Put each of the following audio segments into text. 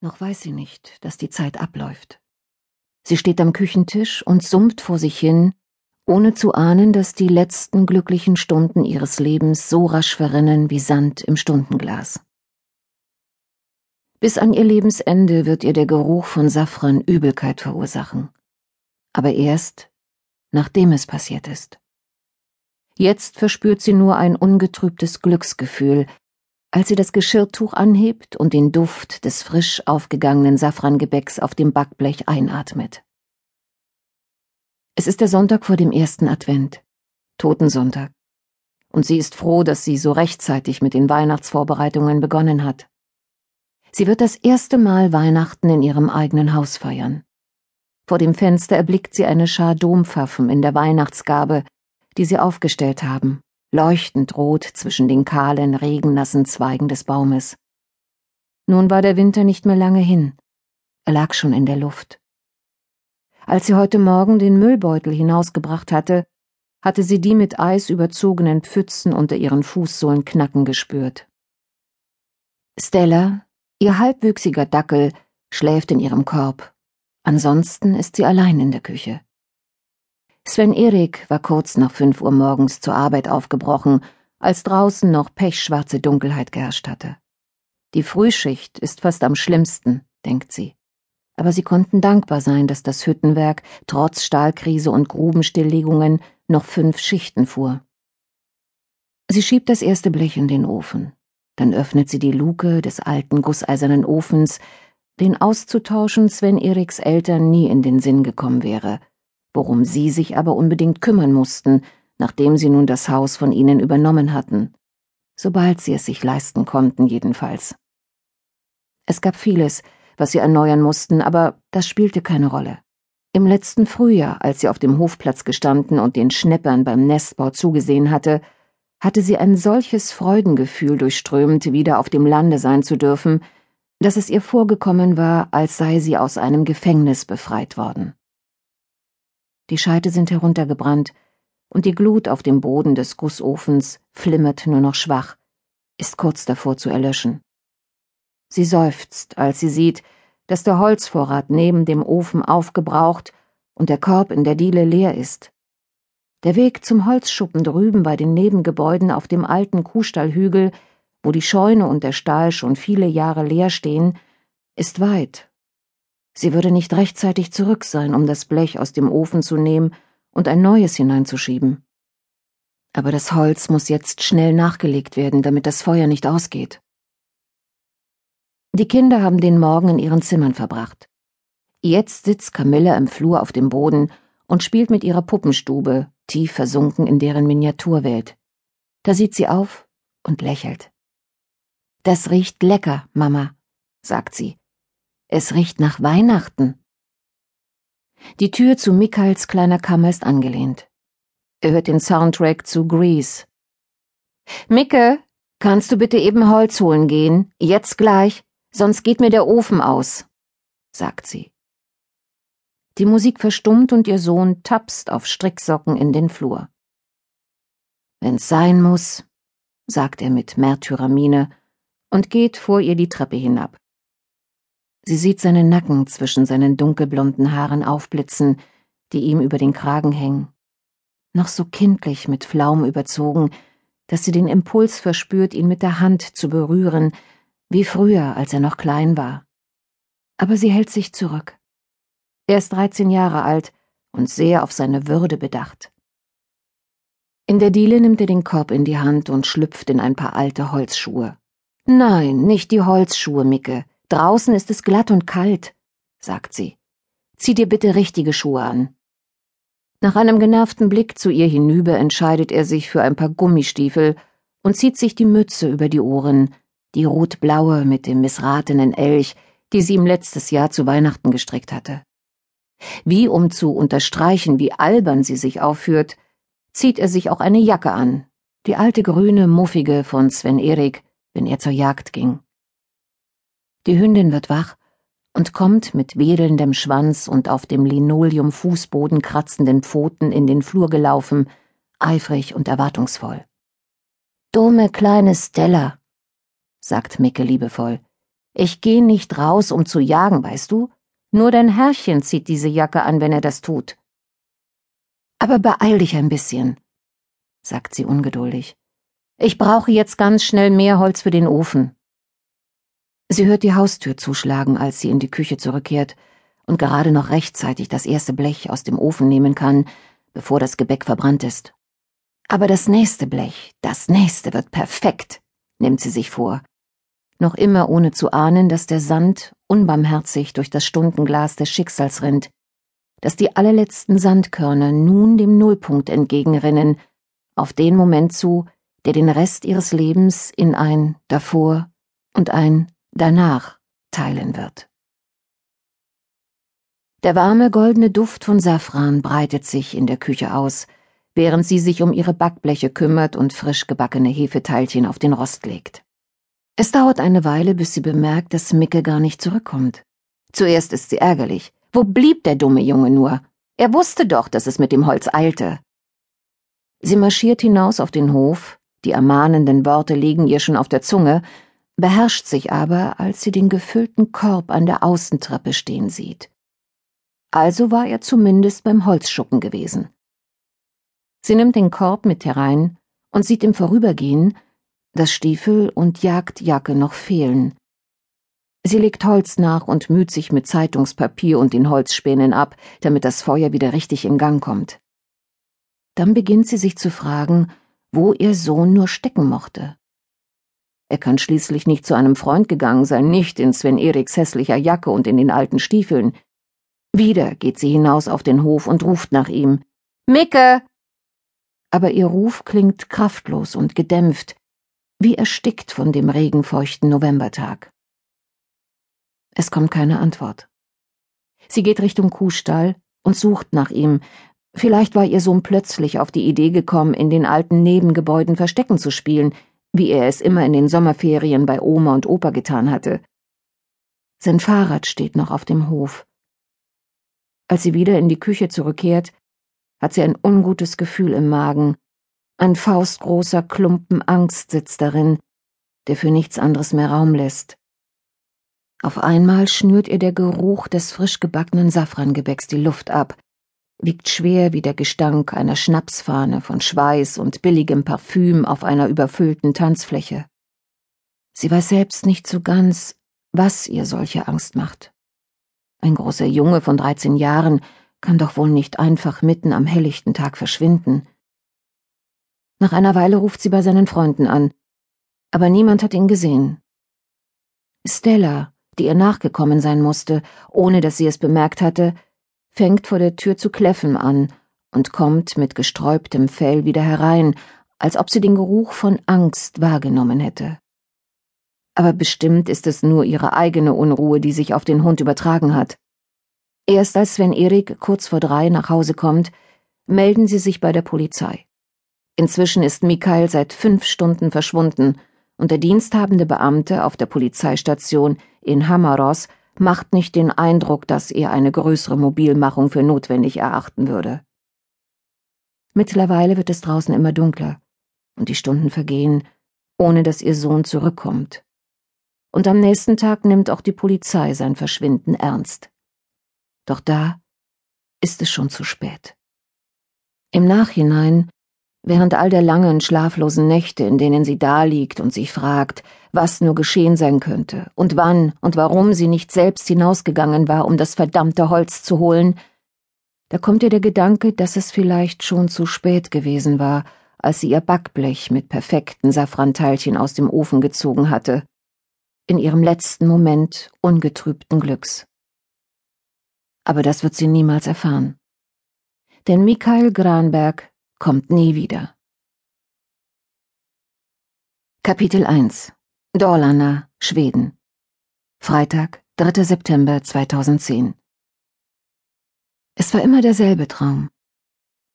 Noch weiß sie nicht, dass die Zeit abläuft. Sie steht am Küchentisch und summt vor sich hin, ohne zu ahnen, dass die letzten glücklichen Stunden ihres Lebens so rasch verrinnen wie Sand im Stundenglas. Bis an ihr Lebensende wird ihr der Geruch von Safran Übelkeit verursachen. Aber erst, nachdem es passiert ist. Jetzt verspürt sie nur ein ungetrübtes Glücksgefühl, als sie das Geschirrtuch anhebt und den Duft des frisch aufgegangenen Safrangebäcks auf dem Backblech einatmet. Es ist der Sonntag vor dem ersten Advent, Totensonntag, und sie ist froh, dass sie so rechtzeitig mit den Weihnachtsvorbereitungen begonnen hat. Sie wird das erste Mal Weihnachten in ihrem eigenen Haus feiern. Vor dem Fenster erblickt sie eine Schar Dompfaffen in der Weihnachtsgabe, die sie aufgestellt haben leuchtend rot zwischen den kahlen, regennassen Zweigen des Baumes. Nun war der Winter nicht mehr lange hin. Er lag schon in der Luft. Als sie heute Morgen den Müllbeutel hinausgebracht hatte, hatte sie die mit Eis überzogenen Pfützen unter ihren Fußsohlen knacken gespürt. Stella, ihr halbwüchsiger Dackel, schläft in ihrem Korb. Ansonsten ist sie allein in der Küche. Sven Erik war kurz nach fünf Uhr morgens zur Arbeit aufgebrochen, als draußen noch pechschwarze Dunkelheit geherrscht hatte. Die Frühschicht ist fast am schlimmsten, denkt sie. Aber sie konnten dankbar sein, dass das Hüttenwerk trotz Stahlkrise und Grubenstilllegungen noch fünf Schichten fuhr. Sie schiebt das erste Blech in den Ofen. Dann öffnet sie die Luke des alten gusseisernen Ofens, den auszutauschen Sven Eriks Eltern nie in den Sinn gekommen wäre, worum sie sich aber unbedingt kümmern mussten, nachdem sie nun das Haus von ihnen übernommen hatten, sobald sie es sich leisten konnten jedenfalls. Es gab vieles, was sie erneuern mussten, aber das spielte keine Rolle. Im letzten Frühjahr, als sie auf dem Hofplatz gestanden und den Schneppern beim Nestbau zugesehen hatte, hatte sie ein solches Freudengefühl durchströmt, wieder auf dem Lande sein zu dürfen, dass es ihr vorgekommen war, als sei sie aus einem Gefängnis befreit worden. Die Scheite sind heruntergebrannt, und die Glut auf dem Boden des Gussofens flimmert nur noch schwach, ist kurz davor zu erlöschen. Sie seufzt, als sie sieht, dass der Holzvorrat neben dem Ofen aufgebraucht und der Korb in der Diele leer ist. Der Weg zum Holzschuppen drüben bei den Nebengebäuden auf dem alten Kuhstallhügel, wo die Scheune und der Stall schon viele Jahre leer stehen, ist weit Sie würde nicht rechtzeitig zurück sein, um das Blech aus dem Ofen zu nehmen und ein neues hineinzuschieben. Aber das Holz muss jetzt schnell nachgelegt werden, damit das Feuer nicht ausgeht. Die Kinder haben den Morgen in ihren Zimmern verbracht. Jetzt sitzt Camilla im Flur auf dem Boden und spielt mit ihrer Puppenstube, tief versunken in deren Miniaturwelt. Da sieht sie auf und lächelt. Das riecht lecker, Mama, sagt sie es riecht nach Weihnachten. Die Tür zu Michaels kleiner Kammer ist angelehnt. Er hört den Soundtrack zu Grease. Micke, kannst du bitte eben Holz holen gehen? Jetzt gleich, sonst geht mir der Ofen aus, sagt sie. Die Musik verstummt und ihr Sohn tapst auf Stricksocken in den Flur. Wenn's sein muss, sagt er mit Märtyrermiene und geht vor ihr die Treppe hinab. Sie sieht seinen Nacken zwischen seinen dunkelblonden Haaren aufblitzen, die ihm über den Kragen hängen. Noch so kindlich mit Flaum überzogen, dass sie den Impuls verspürt, ihn mit der Hand zu berühren, wie früher, als er noch klein war. Aber sie hält sich zurück. Er ist dreizehn Jahre alt und sehr auf seine Würde bedacht. In der Diele nimmt er den Korb in die Hand und schlüpft in ein paar alte Holzschuhe. Nein, nicht die Holzschuhe, Micke, Draußen ist es glatt und kalt, sagt sie. Zieh dir bitte richtige Schuhe an. Nach einem genervten Blick zu ihr hinüber entscheidet er sich für ein paar Gummistiefel und zieht sich die Mütze über die Ohren, die rotblaue mit dem missratenen Elch, die sie ihm letztes Jahr zu Weihnachten gestrickt hatte. Wie um zu unterstreichen, wie albern sie sich aufführt, zieht er sich auch eine Jacke an, die alte grüne, muffige von Sven Erik, wenn er zur Jagd ging. Die Hündin wird wach und kommt mit wedelndem Schwanz und auf dem Linoleum-Fußboden kratzenden Pfoten in den Flur gelaufen, eifrig und erwartungsvoll. Dumme kleine Stella, sagt Micke liebevoll. Ich geh nicht raus, um zu jagen, weißt du? Nur dein Herrchen zieht diese Jacke an, wenn er das tut. Aber beeil dich ein bisschen, sagt sie ungeduldig. Ich brauche jetzt ganz schnell mehr Holz für den Ofen. Sie hört die Haustür zuschlagen, als sie in die Küche zurückkehrt und gerade noch rechtzeitig das erste Blech aus dem Ofen nehmen kann, bevor das Gebäck verbrannt ist. Aber das nächste Blech, das nächste wird perfekt, nimmt sie sich vor. Noch immer ohne zu ahnen, dass der Sand unbarmherzig durch das Stundenglas des Schicksals rinnt, dass die allerletzten Sandkörner nun dem Nullpunkt entgegenrinnen, auf den Moment zu, der den Rest ihres Lebens in ein davor und ein danach teilen wird. Der warme goldene Duft von Safran breitet sich in der Küche aus, während sie sich um ihre Backbleche kümmert und frisch gebackene Hefeteilchen auf den Rost legt. Es dauert eine Weile, bis sie bemerkt, dass Micke gar nicht zurückkommt. Zuerst ist sie ärgerlich. Wo blieb der dumme Junge nur? Er wusste doch, dass es mit dem Holz eilte. Sie marschiert hinaus auf den Hof, die ermahnenden Worte liegen ihr schon auf der Zunge, beherrscht sich aber, als sie den gefüllten Korb an der Außentreppe stehen sieht. Also war er zumindest beim Holzschuppen gewesen. Sie nimmt den Korb mit herein und sieht im Vorübergehen, dass Stiefel und Jagdjacke noch fehlen. Sie legt Holz nach und müht sich mit Zeitungspapier und den Holzspänen ab, damit das Feuer wieder richtig in Gang kommt. Dann beginnt sie sich zu fragen, wo ihr Sohn nur stecken mochte. Er kann schließlich nicht zu einem Freund gegangen sein, nicht in Sven Eriks hässlicher Jacke und in den alten Stiefeln. Wieder geht sie hinaus auf den Hof und ruft nach ihm. Micke! Aber ihr Ruf klingt kraftlos und gedämpft, wie erstickt von dem regenfeuchten Novembertag. Es kommt keine Antwort. Sie geht Richtung Kuhstall und sucht nach ihm. Vielleicht war ihr Sohn plötzlich auf die Idee gekommen, in den alten Nebengebäuden Verstecken zu spielen, wie er es immer in den Sommerferien bei Oma und Opa getan hatte. Sein Fahrrad steht noch auf dem Hof. Als sie wieder in die Küche zurückkehrt, hat sie ein ungutes Gefühl im Magen. Ein faustgroßer Klumpen Angst sitzt darin, der für nichts anderes mehr Raum lässt. Auf einmal schnürt ihr der Geruch des frisch gebackenen Safrangebäcks die Luft ab, wiegt schwer wie der Gestank einer Schnapsfahne von Schweiß und billigem Parfüm auf einer überfüllten Tanzfläche. Sie weiß selbst nicht so ganz, was ihr solche Angst macht. Ein großer Junge von dreizehn Jahren kann doch wohl nicht einfach mitten am helllichten Tag verschwinden. Nach einer Weile ruft sie bei seinen Freunden an, aber niemand hat ihn gesehen. Stella, die ihr nachgekommen sein musste, ohne dass sie es bemerkt hatte, fängt vor der Tür zu kläffen an und kommt mit gesträubtem Fell wieder herein, als ob sie den Geruch von Angst wahrgenommen hätte. Aber bestimmt ist es nur ihre eigene Unruhe, die sich auf den Hund übertragen hat. Erst als Sven Erik kurz vor drei nach Hause kommt, melden sie sich bei der Polizei. Inzwischen ist Mikhail seit fünf Stunden verschwunden und der diensthabende Beamte auf der Polizeistation in Hamaros macht nicht den Eindruck, dass er eine größere Mobilmachung für notwendig erachten würde. Mittlerweile wird es draußen immer dunkler und die Stunden vergehen, ohne dass ihr Sohn zurückkommt. Und am nächsten Tag nimmt auch die Polizei sein Verschwinden ernst. Doch da ist es schon zu spät. Im Nachhinein während all der langen, schlaflosen Nächte, in denen sie daliegt und sich fragt, was nur geschehen sein könnte und wann und warum sie nicht selbst hinausgegangen war, um das verdammte Holz zu holen, da kommt ihr der Gedanke, dass es vielleicht schon zu spät gewesen war, als sie ihr Backblech mit perfekten Safranteilchen aus dem Ofen gezogen hatte, in ihrem letzten Moment ungetrübten Glücks. Aber das wird sie niemals erfahren. Denn Michael Granberg kommt nie wieder. Kapitel 1 Dorlana, Schweden Freitag, 3. September 2010 Es war immer derselbe Traum.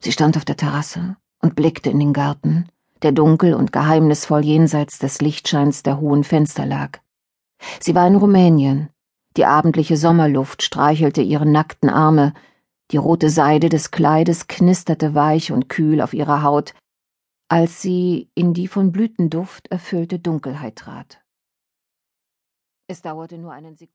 Sie stand auf der Terrasse und blickte in den Garten, der dunkel und geheimnisvoll jenseits des Lichtscheins der hohen Fenster lag. Sie war in Rumänien. Die abendliche Sommerluft streichelte ihre nackten Arme, die rote Seide des Kleides knisterte weich und kühl auf ihrer Haut, als sie in die von Blütenduft erfüllte Dunkelheit trat. Es dauerte nur einen Sekund.